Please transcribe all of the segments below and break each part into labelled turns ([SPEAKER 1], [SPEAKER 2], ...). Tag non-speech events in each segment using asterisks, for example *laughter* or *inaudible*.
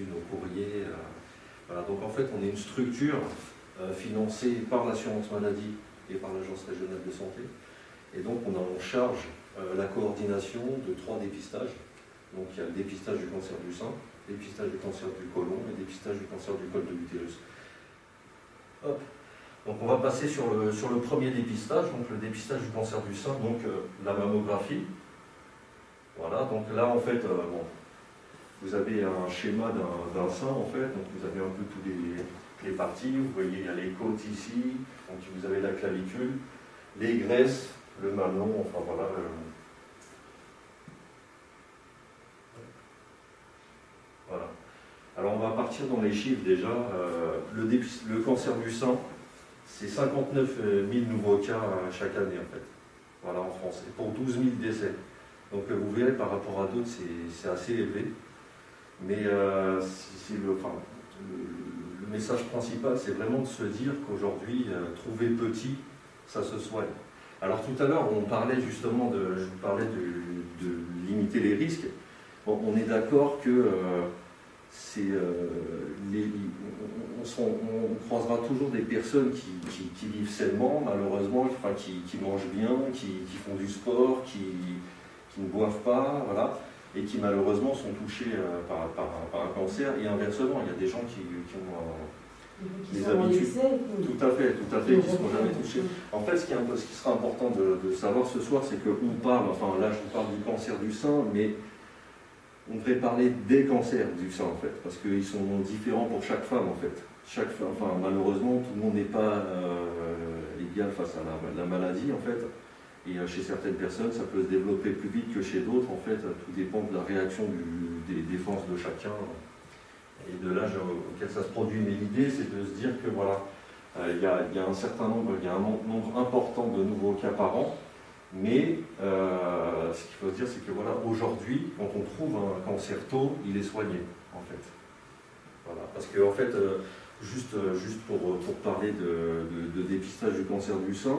[SPEAKER 1] nos courriers. voilà. Donc en fait, on est une structure financée par l'assurance maladie et par l'Agence régionale de santé. Et donc on a en charge la coordination de trois dépistages. Donc il y a le dépistage du cancer du sein, dépistage du cancer du côlon et dépistage du cancer du col de l'utérus. Donc on va passer sur le, sur le premier dépistage, donc le dépistage du cancer du sein, donc euh, la mammographie. Voilà, donc là en fait, euh, bon, vous avez un schéma d'un sein en fait, donc vous avez un peu toutes les, parties, vous voyez il y a les côtes ici, donc vous avez la clavicule, les graisses, le mamelon, enfin voilà, Voilà. Alors on va partir dans les chiffres déjà. Euh, le, le, cancer du sein, c'est 59 000 nouveaux cas euh, chaque année en fait. Voilà en France. Et pour 12 000 décès. Donc euh, vous verrez par rapport à d'autres, c'est assez élevé. Mais le, le, message principal, c'est vraiment de se dire qu'aujourd'hui, trouver petit, ça se soigne. Alors tout à l'heure, on parlait justement de, je vous parlais de, limiter les risques. on est d'accord que euh, on, croisera toujours des personnes qui, vivent sainement, malheureusement, qui, mangent bien, qui, font du sport, qui, ne boivent pas, voilà, et qui malheureusement sont touchés euh, par, un cancer, et inversement, il y a des gens qui, ont des habitudes. Tout à fait, tout à fait, qui ne seront jamais touchés. En fait, ce qui, est, ce qui sera important de, de savoir ce soir, c'est qu'on parle, enfin là je vous parle du cancer du sein, mais on devrait parler des cancers du sein en fait, parce qu'ils sont différents pour chaque femme en fait. Chaque enfin, malheureusement, tout le monde n'est pas euh, égal face à la, maladie en fait. Et euh, chez certaines personnes, ça peut se développer plus vite que chez d'autres. En fait, tout dépend de la réaction des défenses de chacun et de l'âge auquel ça se produit. Mais l'idée, c'est de se dire que voilà, euh, il y, a un certain nombre, il y a un nombre important de nouveaux cas par an. Mais euh, ce qu'il faut se dire, c'est que voilà, aujourd'hui, quand on trouve un cancer tôt, il est soigné, en fait. Voilà, parce que en fait, juste, juste pour parler de, dépistage du cancer du sein,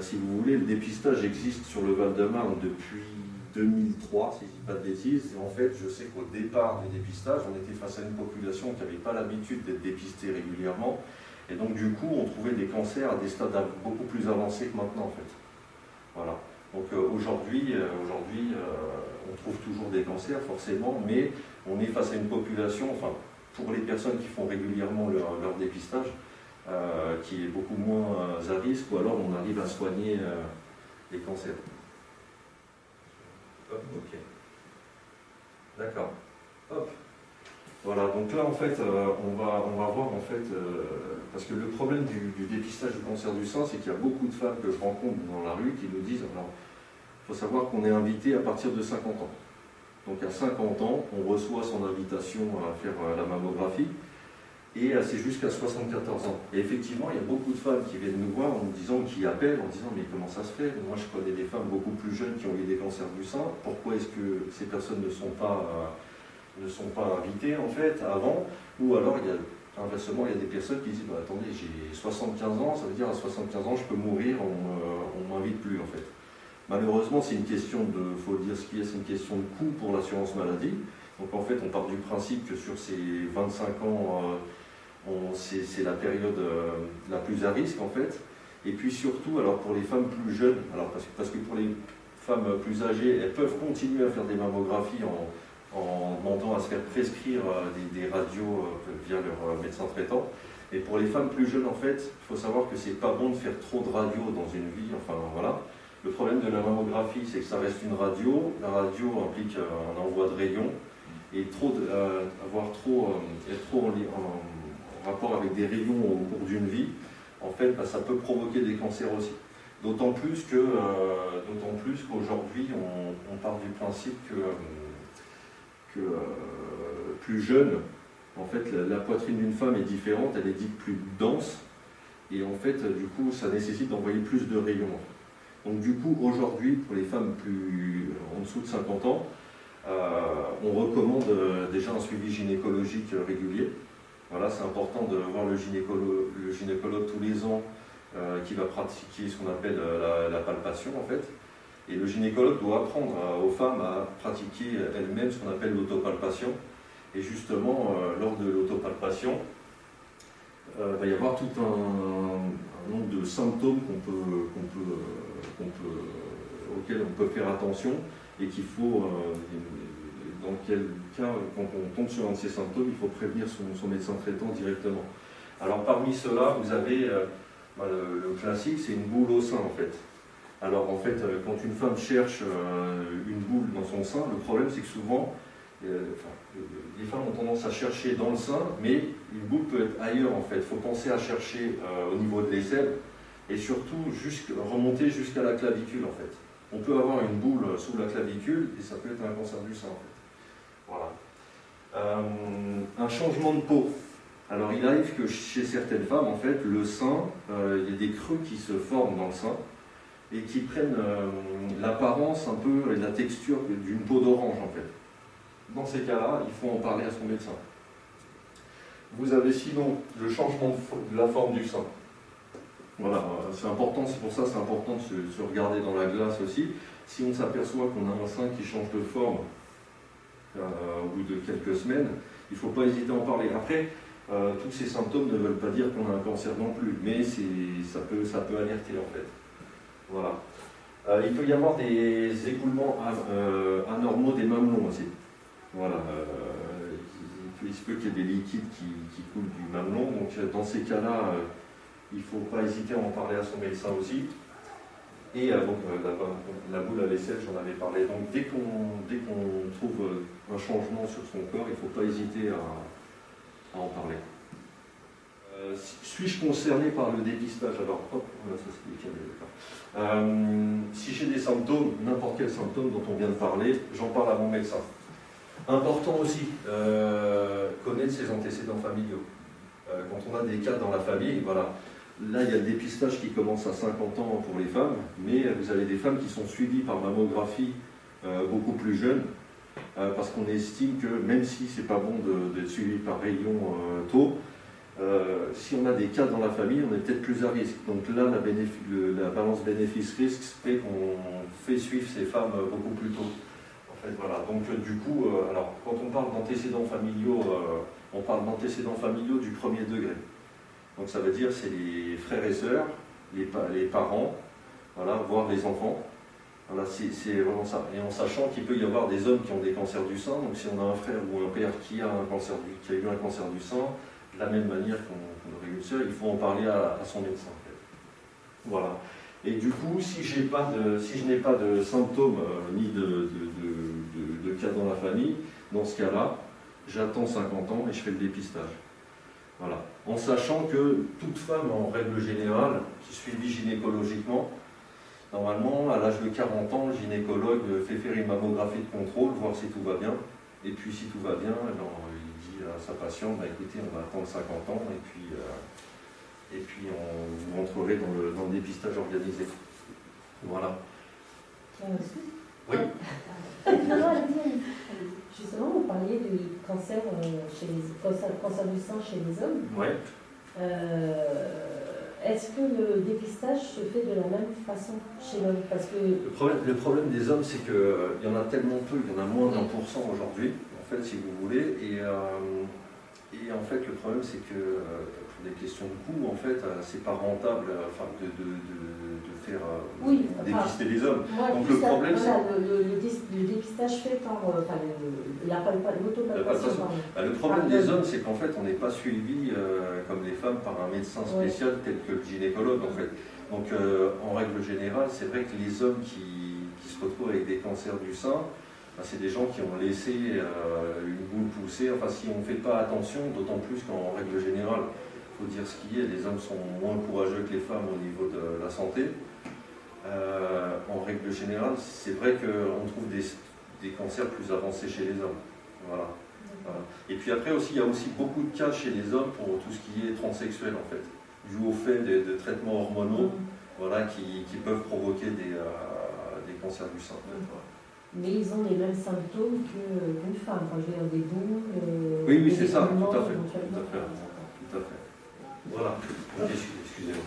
[SPEAKER 1] si vous voulez, le dépistage existe sur le Val-de-Marne depuis 2003, si je ne dis pas de bêtises. Et en fait, je sais qu'au départ des dépistages, on était face à une population qui n'avait pas l'habitude d'être dépistée régulièrement. Et donc, du coup, on trouvait des cancers à des stades beaucoup plus avancés que maintenant, en fait. Voilà. Donc euh, aujourd'hui, euh, aujourd'hui euh, on trouve toujours des cancers forcément, mais on est face à une population, enfin pour les personnes qui font régulièrement leur, dépistage, qui est beaucoup moins à risque, ou alors on arrive à soigner les cancers. ok. D'accord. Hop. Voilà, donc là en fait, euh, on, va, voir en fait, euh, parce que le problème du, dépistage du cancer du sein, c'est qu'il y a beaucoup de femmes que je rencontre dans la rue qui nous disent, alors, il faut savoir qu'on est invité à partir de 50 ans. Donc à 50 ans, on reçoit son invitation à faire euh, la mammographie, et c'est jusqu'à 74 ans. Et effectivement, il y a beaucoup de femmes qui viennent nous voir en nous disant, qui appellent en disant, mais comment ça se fait? Moi je connais des femmes beaucoup plus jeunes qui ont eu des cancers du sein, pourquoi est-ce que ces personnes ne sont pas ne sont pas invités en fait avant, ou alors il y a inversement il y a des personnes qui disent bah, attendez j'ai 75 ans, ça veut dire à 75 ans je peux mourir, on ne m'invite plus en fait. Malheureusement c'est une question de, faut dire ce qu'il y c'est une question de coût pour l'assurance maladie. Donc en fait on part du principe que sur ces 25 ans, euh, c'est la période euh, la plus à risque en fait. Et puis surtout, alors pour les femmes plus jeunes, alors parce, parce que pour les femmes plus âgées, elles peuvent continuer à faire des mammographies en, en demandant à se faire prescrire euh, des, radios euh, via leur médecin traitant. Et pour les femmes plus jeunes, en fait, il faut savoir que c'est pas bon de faire trop de radios dans une vie, enfin voilà. Le problème de la mammographie, c'est que ça reste une radio. La radio implique un envoi de rayons. Et trop avoir trop, être trop en, rapport avec des rayons au cours d'une vie, en fait, bah, ça peut provoquer des cancers aussi. D'autant plus qu'aujourd'hui, on, on, part du principe que que euh, plus jeune, en fait, la, poitrine d'une femme est différente, elle est dite plus dense, et en fait, du coup, ça nécessite d'envoyer plus de rayons. Donc du coup, aujourd'hui, pour les femmes plus en dessous de 50 ans, euh, on recommande euh, déjà un suivi gynécologique régulier. Voilà, c'est important de voir le gynécologue, tous les ans qui va pratiquer ce qu'on appelle la, palpation en fait. Et le gynécologue doit apprendre aux femmes à pratiquer elles-mêmes ce qu'on appelle l'autopalpation. Et justement, euh, lors de l'autopalpation, euh, il va y avoir tout un, nombre de symptômes auxquels on peut faire attention et qu'il faut, dans quel cas, quand on tombe sur un de ces symptômes, il faut prévenir son, médecin traitant directement. Alors parmi ceux-là, vous avez bah, le, classique, c'est une boule au sein en fait. Alors en fait, euh, quand une femme cherche euh, une boule dans son sein, le problème c'est que souvent, euh, les femmes ont tendance à chercher dans le sein, mais une boule peut être ailleurs en fait. Il faut penser à chercher au niveau de l'aisselle et surtout remonter jusqu'à la clavicule en fait. On peut avoir une boule sous la clavicule et ça peut être un cancer du sein. Voilà. un changement de peau. Alors il arrive que chez certaines femmes, en fait, le sein, il y a des creux qui se forment dans le sein et qui prennent euh, l'apparence un peu et la texture d'une peau d'orange en fait. Dans ces cas-là, il faut en parler à son médecin. Vous avez sinon le changement de la forme du sein. Voilà, euh, c'est important, c'est pour ça c'est important de se, regarder dans la glace aussi. Si on s'aperçoit qu'on a un sein qui change de forme euh, au bout de quelques semaines, il ne faut pas hésiter à en parler. Après, tous ces symptômes ne veulent pas dire qu'on a un cancer non plus, mais ça peut, alerter en fait. Voilà. Euh, il peut y avoir des écoulements euh, anormaux des mamelons aussi. Voilà. Euh, il, se peut qu'il y ait des liquides qui, coulent du mamelon. Donc dans ces cas-là, il ne faut pas hésiter à en parler à son médecin aussi. Et donc, la, boule à vaisselle, j'en avais parlé. Donc dès qu'on trouve un changement sur son corps, il ne faut pas hésiter à en parler. Euh, suis-je concerné par le dépistage? Alors, hop, ça euh, si j'ai des symptômes, n'importe quel symptôme dont on vient de parler, j'en parle à mon médecin. Important aussi, euh, connaître ses antécédents familiaux. quand on a des cas dans la famille, voilà, là il y a le dépistage qui commence à 50 ans pour les femmes, mais vous avez des femmes qui sont suivies par mammographie beaucoup plus jeunes, parce qu'on estime que même si c'est pas bon d'être suivi par rayon tôt, euh, si on a des cas dans la famille, on est peut-être plus à risque. Donc là, la, balance bénéfice-risque fait qu'on fait suivre ces femmes beaucoup plus tôt. En fait, voilà. Donc du coup, euh, alors, quand on parle d'antécédents familiaux, euh, on parle d'antécédents familiaux du premier degré. Donc ça veut dire c'est les frères et sœurs, les, parents, voilà, voire les enfants. Voilà, c'est vraiment ça. Et en sachant qu'il peut y avoir des hommes qui ont des cancers du sein, donc si on a un frère ou un père qui a, eu un cancer du sein, de la même manière qu'on aurait une sœur, il faut en parler à, son médecin. Voilà. Et du coup, si, je n'ai pas de symptômes euh, ni de, cas dans la famille, dans ce cas-là, j'attends 50 ans et je fais le dépistage. Voilà. En sachant que toute femme, en règle générale, qui suivie gynécologiquement, normalement, à l'âge de 40 ans, le gynécologue fait faire une mammographie de contrôle, voir si tout va bien. Et puis, si tout va bien, à sa patiente, bah, écoutez, on va attendre 50 ans et puis, euh, et puis on vous dans le, dans le dépistage organisé. Voilà. Oui. *laughs*
[SPEAKER 2] Justement, vous parliez du cancer, euh, chez les, cancer, du sein chez les hommes.
[SPEAKER 1] Oui.
[SPEAKER 2] Euh, est-ce que le dépistage se fait de la même façon chez l'homme? Parce que...
[SPEAKER 1] le, problème, le problème des hommes, c'est qu'il y en a tellement peu, il y en a moins d'un pour cent aujourd'hui si vous voulez. Et, euh, et en fait, le problème, c'est que euh, pour des questions de coût, en fait, euh, c'est pas rentable enfin, de, de, de, faire
[SPEAKER 2] oui,
[SPEAKER 1] dépister les hommes. Donc le problème,
[SPEAKER 2] c'est. Le, le, dépistage fait par enfin, l'autopalpation.
[SPEAKER 1] Bah, le problème des hommes, c'est qu'en fait, on n'est pas suivi comme les femmes par un médecin spécial tel que le gynécologue, en fait. Donc, en règle générale, c'est vrai que les hommes qui, qui se retrouvent avec des cancers du sein, c'est des gens qui ont laissé euh, une boule pousser. Enfin, si on ne fait pas attention, d'autant plus qu'en règle générale, il faut dire ce qui est, les hommes sont moins courageux que les femmes au niveau de la santé. Euh, en règle générale, c'est vrai qu'on trouve des, cancers plus avancés chez les hommes. Voilà. Et puis après aussi, il y a aussi beaucoup de cas chez les hommes pour tout ce qui est transsexuel en fait, dû au fait de, traitements hormonaux mm. voilà, qui, peuvent provoquer des, euh, cancers du sein
[SPEAKER 2] mais ils ont les mêmes symptômes qu'une femme, quand je veux dire des boules.
[SPEAKER 1] Euh, oui, oui, c'est ça, tout à fait. Tout à fait. Tout à fait. Voilà, excusez-moi.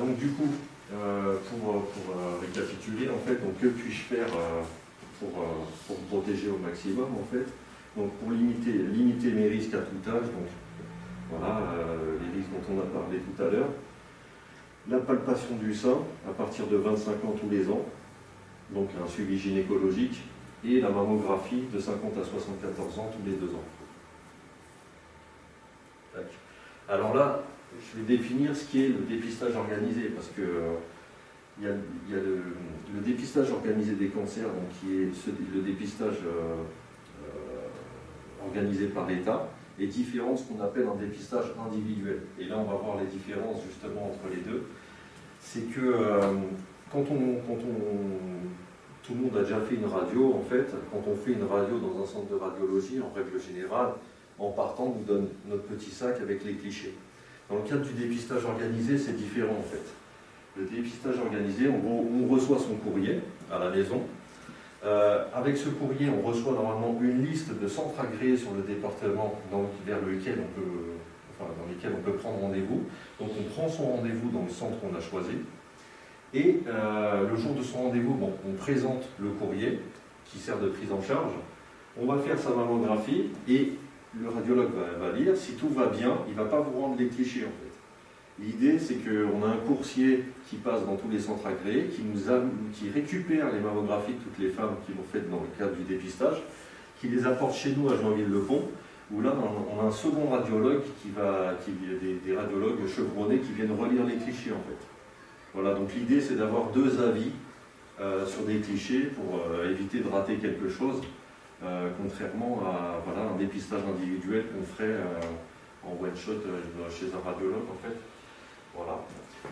[SPEAKER 1] Donc du coup, euh, pour, pour récapituler, en fait, donc que puis-je faire pour, pour protéger au maximum, en fait? Donc pour limiter, limiter mes risques à tout âge, donc voilà, les risques dont on a parlé tout à l'heure, la palpation du sein à partir de 25 ans tous les ans, donc un suivi gynécologique, et la mammographie de 50 à 74 ans tous les deux ans. Alors là, je vais définir ce qui est le dépistage organisé, parce que il y a, le, dépistage organisé des cancers, qui est le dépistage euh, euh, organisé par l'État, est différent de ce qu'on appelle un dépistage individuel. Et là, on va voir les différences justement entre les deux. C'est que euh, quand, on, quand on, tout le monde a déjà fait une radio, en fait, quand on fait une radio dans un centre de radiologie, en règle générale, en partant, on nous donne notre petit sac avec les clichés. Dans le cadre du dépistage organisé, c'est différent en fait. Le dépistage organisé, on, reçoit son courrier à la maison. Euh, avec ce courrier, on reçoit normalement une liste de centres agréés sur le département vers lequel on peut, dans lesquels on peut prendre rendez-vous. Donc on prend son rendez-vous dans le centre qu'on a choisi. Et euh, le jour de son rendez-vous, bon, on présente le courrier qui sert de prise en charge. On va faire sa mammographie et le radiologue va, lire, si tout va bien, il ne va pas vous rendre les clichés en fait. L'idée c'est qu'on a un coursier qui passe dans tous les centres agréés, qui, nous qui récupère les mammographies de toutes les femmes qui l'ont faites dans le cadre du dépistage, qui les apporte chez nous à Joinville-le-Pont, où là on a un second radiologue qui va, qui, des, des radiologues chevronnés qui viennent relire les clichés en fait. Voilà, donc l'idée c'est d'avoir deux avis euh, sur des clichés pour euh, éviter de rater quelque chose. Euh, contrairement à voilà, un dépistage individuel qu'on ferait en one-shot chez un radiologue en fait. Voilà.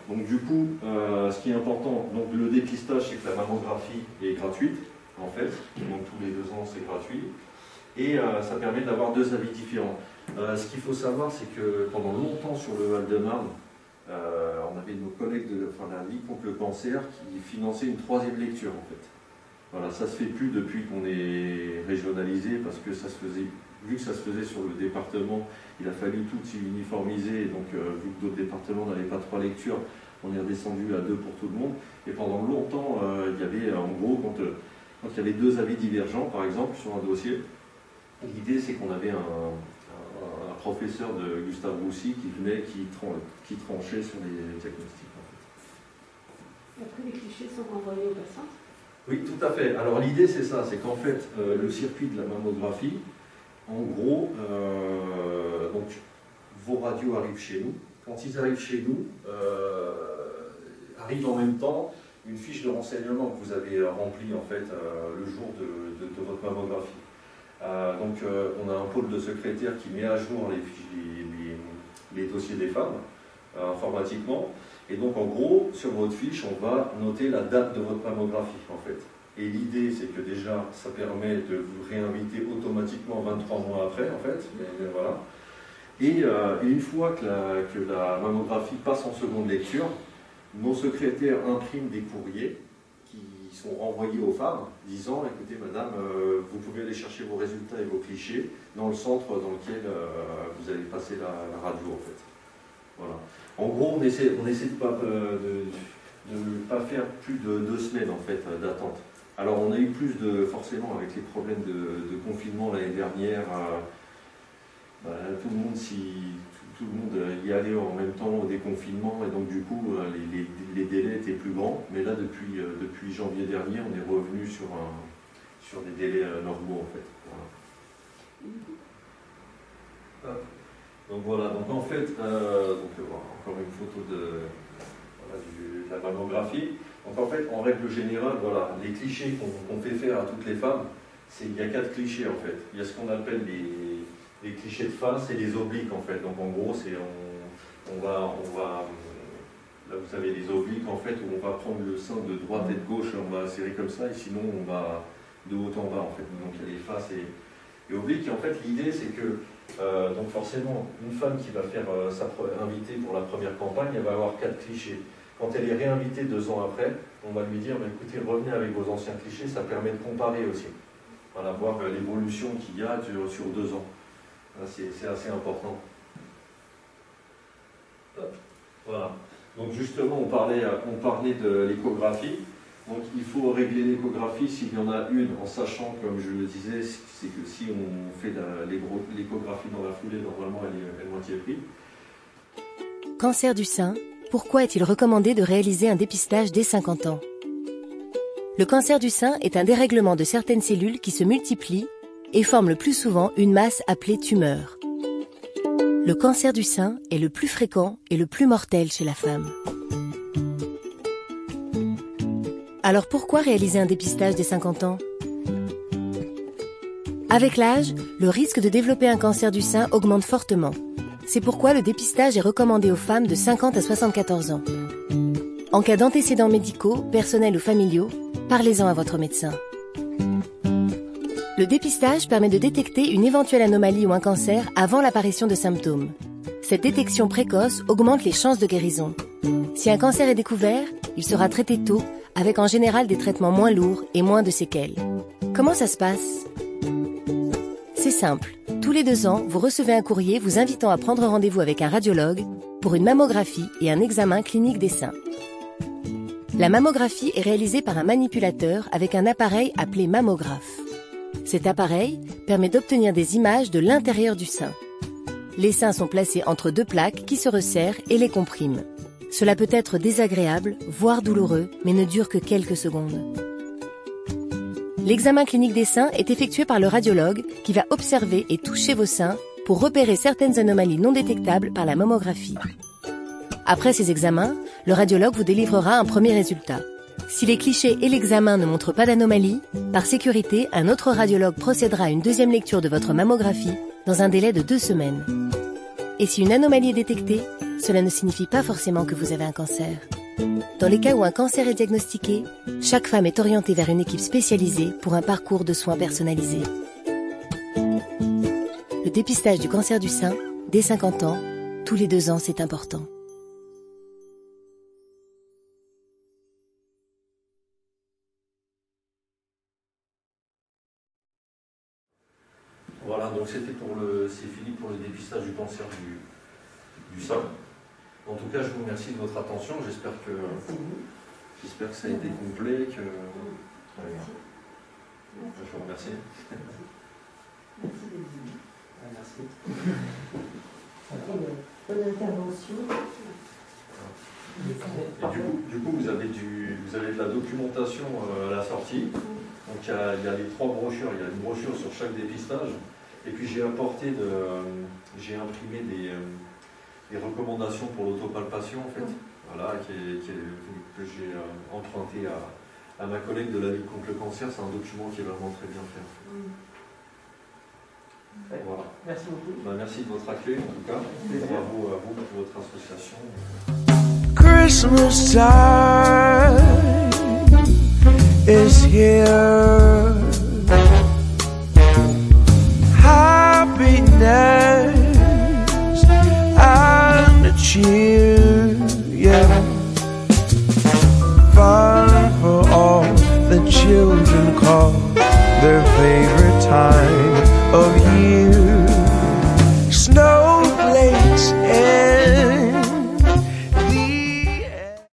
[SPEAKER 1] Donc du coup, ce qui est important, donc le dépistage, c'est que la mammographie est gratuite, en fait, donc tous les deux ans c'est gratuit, et ça permet d'avoir deux avis différents. ce qu'il faut savoir, c'est que pendant longtemps sur le Val-de-Marne, on avait nos collègues de enfin, la Ligue contre le cancer qui finançaient une troisième lecture en fait. Voilà, ça se fait plus depuis qu'on est régionalisé parce que ça se faisait, vu que ça se faisait sur le département, il a fallu tout uniformiser. Donc, euh, vu que d'autres départements n'avaient pas trois lectures, on est redescendu à deux pour tout le monde. Et pendant longtemps, euh, il y avait, en gros, quand, euh, quand, il y avait deux avis divergents, par exemple, sur un dossier, l'idée c'est qu'on avait un, professeur de Gustave Roussy qui venait, qui, qui tranchait sur les diagnostics.
[SPEAKER 3] Après, les clichés sont renvoyés aux patients
[SPEAKER 1] oui, tout à fait. Alors l'idée c'est ça, c'est qu'en fait euh, le circuit de la mammographie, en gros, euh, vos radios arrivent chez nous. Quand ils arrivent chez nous, euh, arrive en même temps une fiche de renseignement que vous avez remplie en fait le jour de, votre mammographie. donc on a un pôle de secrétaire qui met à jour les, les dossiers des femmes informatiquement. Et donc en gros, sur votre fiche, on va noter la date de votre mammographie en fait. Et l'idée, c'est que déjà, ça permet de vous réinviter automatiquement 23 mois après, en fait. voilà. Et euh, une fois que la, mammographie passe en seconde lecture, nos secrétaires impriment des courriers qui sont renvoyés aux femmes, disant, écoutez madame, euh, vous pouvez aller chercher vos résultats et vos clichés dans le centre dans lequel euh, vous allez passer la, radio, en fait. Voilà. En gros, on essaie, de ne pas, pas faire plus de deux semaines en fait d'attente. Alors on a eu plus de, forcément avec les problèmes de, confinement l'année dernière, euh, bah, tout, le monde tout, le monde y allait en même temps au déconfinement et donc du coup euh, les, délais étaient plus grands. Mais là depuis, euh, depuis janvier dernier on est revenu sur, un, sur des délais normaux en fait. Donc voilà, donc en fait, euh, euh, encore une photo de, la mammographie. Donc en fait, en règle générale, voilà, les clichés qu'on fait faire à toutes les femmes, il y a quatre clichés en fait. Il y a ce qu'on appelle les, clichés de face et les obliques en fait. Donc en gros, c'est on, va, là vous savez les obliques en fait, où on va prendre le sein de droite et de gauche, on va serrer comme ça, et sinon on va de haut en bas en fait. Donc il y a les faces et, et obliques. Et en fait, l'idée c'est que euh, donc forcément, une femme qui va faire euh, sa invitée pour la première campagne, elle va avoir quatre clichés. Quand elle est réinvitée deux ans après, on va lui dire, écoutez, revenez avec vos anciens clichés, ça permet de comparer aussi. Voilà, voir euh, l'évolution qu'il y a sur, deux ans. C'est assez important. Voilà. Donc justement, on parlait, on parlait de l'échographie. Donc il faut régler l'échographie s'il y en a une, en sachant, comme je le disais, c'est que si on fait l'échographie dans la foulée, normalement elle est, moitié prise.
[SPEAKER 4] Cancer du sein, pourquoi est-il recommandé de réaliser un dépistage dès 50 ans? Le cancer du sein est un dérèglement de certaines cellules qui se multiplient et forment le plus souvent une masse appelée tumeur. Le cancer du sein est le plus fréquent et le plus mortel chez la femme. Alors pourquoi réaliser un dépistage dès 50 ans? Avec l'âge, le risque de développer un cancer du sein augmente fortement. C'est pourquoi le dépistage est recommandé aux femmes de 50 à 74 ans. En cas d'antécédents médicaux, personnels ou familiaux, parlez-en à votre médecin. Le dépistage permet de détecter une éventuelle anomalie ou un cancer avant l'apparition de symptômes. Cette détection précoce augmente les chances de guérison. Si un cancer est découvert, il sera traité tôt avec en général des traitements moins lourds et moins de séquelles. Comment ça se passe? C'est simple. Tous les deux ans, vous recevez un courrier vous invitant à prendre rendez-vous avec un radiologue pour une mammographie et un examen clinique des seins. La mammographie est réalisée par un manipulateur avec un appareil appelé mammographe. Cet appareil permet d'obtenir des images de l'intérieur du sein. Les seins sont placés entre deux plaques qui se resserrent et les compriment. Cela peut être désagréable, voire douloureux, mais ne dure que quelques secondes. L'examen clinique des seins est effectué par le radiologue qui va observer et toucher vos seins pour repérer certaines anomalies non détectables par la mammographie. Après ces examens, le radiologue vous délivrera un premier résultat. Si les clichés et l'examen ne montrent pas d'anomalie, par sécurité, un autre radiologue procédera à une deuxième lecture de votre mammographie dans un délai de deux semaines. Et si une anomalie est détectée, cela ne signifie pas forcément que vous avez un cancer. Dans les cas où un cancer est diagnostiqué, chaque femme est orientée vers une équipe spécialisée pour un parcours de soins personnalisé. Le dépistage du cancer du sein, dès 50 ans, tous les deux ans, c'est important.
[SPEAKER 1] Voilà, donc c'était pour le, c'est fini pour le dépistage du cancer du, du sein. En tout cas, je vous remercie de votre attention. J'espère que, j'espère que ça a été complet. Que... Je vous remercie.
[SPEAKER 2] Merci. Merci. Bonne intervention.
[SPEAKER 1] Et du coup, du coup vous, avez du, vous avez de la documentation euh, à la sortie. Donc il y, a, il y, a, les trois brochures. Il y a une brochure sur chaque dépistage. Et puis j'ai apporté de, j'ai imprimé des, des, recommandations pour l'autopalpation en fait, voilà, qui que j'ai euh, emprunté à, à, ma collègue de la lutte contre le cancer. C'est un document qui est vraiment très bien fait.
[SPEAKER 5] Voilà. Merci beaucoup.
[SPEAKER 1] Ben, merci de votre accueil en tout cas. Bravo à vous pour votre association.
[SPEAKER 6] Christmas time is here.